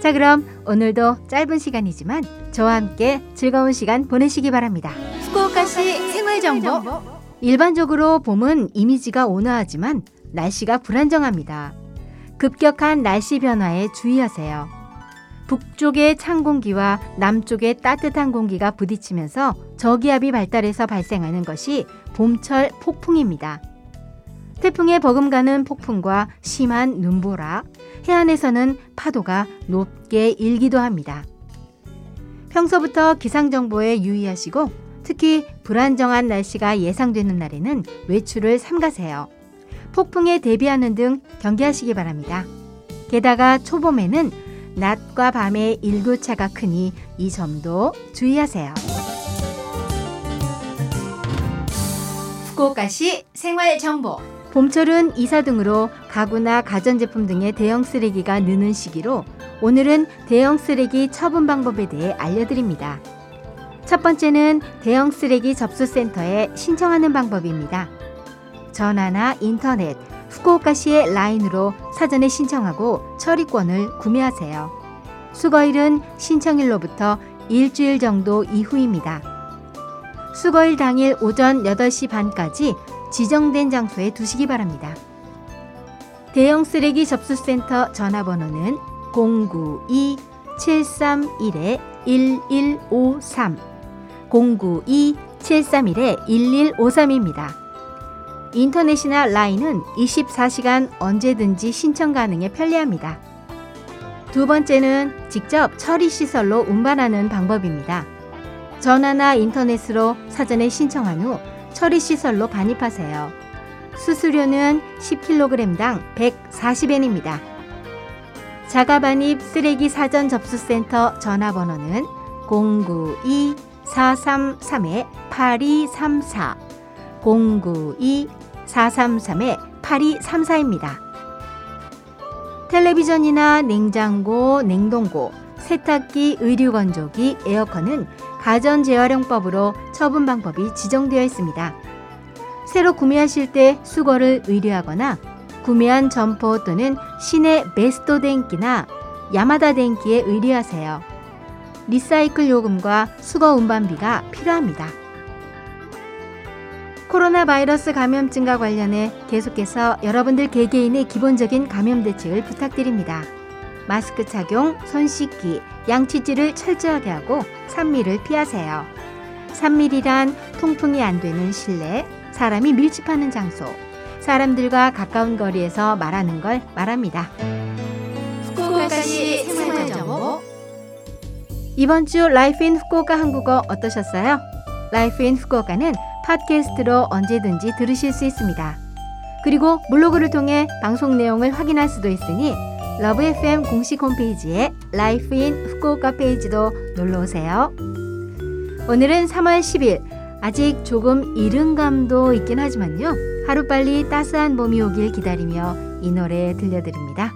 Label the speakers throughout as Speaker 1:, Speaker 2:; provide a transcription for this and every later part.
Speaker 1: 자 그럼 오늘도 짧은 시간이지만 저와 함께 즐거운 시간 보내시기 바랍니다. 후쿠오카시 생활정보 일반적으로 봄은 이미지가 온화하지만 날씨가 불안정합니다. 급격한 날씨 변화에 주의하세요. 북쪽의 찬 공기와 남쪽의 따뜻한 공기가 부딪히면서 저기압이 발달해서 발생하는 것이 봄철 폭풍입니다. 태풍에 버금가는 폭풍과 심한 눈보라, 해안에서는 파도가 높게 일기도 합니다. 평소부터 기상정보에 유의하시고 특히 불안정한 날씨가 예상되는 날에는 외출을 삼가세요. 폭풍에 대비하는 등 경계하시기 바랍니다. 게다가 초봄에는 낮과 밤의 일교차가 크니 이 점도 주의하세요. 후쿠오카시 생활정보 봄철은 이사 등으로 가구나 가전제품 등의 대형 쓰레기가 느는 시기로 오늘은 대형 쓰레기 처분 방법에 대해 알려드립니다. 첫 번째는 대형 쓰레기 접수센터에 신청하는 방법입니다. 전화나 인터넷, 후쿠오카시의 라인으로 사전에 신청하고 처리권을 구매하세요. 수거일은 신청일로부터 일주일 정도 이후입니다. 수거일 당일 오전 8시 반까지 지정된 장소에 두시기 바랍니다. 대형 쓰레기 접수센터 전화번호는 092-731-1153 092-731-1153입니다. 인터넷이나 라인은 24시간 언제든지 신청 가능해 편리합니다. 두 번째는 직접 처리 시설로 운반하는 방법입니다. 전화나 인터넷으로 사전에 신청한 후 처리 시설로 반입하세요. 수수료는 10kg당 140엔입니다. 자가 반입 쓰레기 사전 접수센터 전화번호는 092-433-8234 092-433-8234입니다. 텔레비전이나 냉장고, 냉동고, 세탁기, 의류 건조기, 에어컨은 가전 재활용법으로 처분 방법이 지정되어 있습니다. 새로 구매하실 때 수거를 의뢰하거나 구매한 점포 또는 시내 베스토 덴키나 야마다 덴키에 의뢰하세요. 리사이클 요금과 수거 운반비가 필요합니다. 코로나 바이러스 감염증과 관련해 계속해서 여러분들 개개인의 기본적인 감염 대책을 부탁드립니다. 마스크 착용, 손 씻기, 양치질을 철저하게 하고 삼밀을 피하세요. 삼밀이란 통풍이 안 되는 실내, 사람이 밀집하는 장소, 사람들과 가까운 거리에서 말하는 걸 말합니다. 후쿠오카시 생활정보 이번 주 Life in Fukuoka 한국어 어떠셨어요? Life in Fukuoka는 팟캐스트로 언제든지 들으실 수 있습니다. 그리고 블로그를 통해 방송 내용을 확인할 수도 있으니 LOVE FM 공식 홈페이지에 Life in Fukuoka 페이지도 놀러 오세요. 오늘은 3월 10일 아직 조금 이른 감도 있긴 하지만요. 하루빨리 따스한 봄이 오길 기다리며 이 노래 들려드립니다.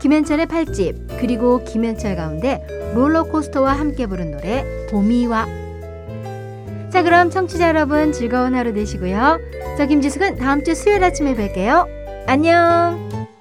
Speaker 1: 김현철의 팔집 그리고 김현철 가운데 롤러코스터와 함께 부른 노래 봄이 와. 자 그럼 청취자 여러분 즐거운 하루 되시고요. 저 김지숙은 다음 주 수요일 아침에 뵐게요. 안녕.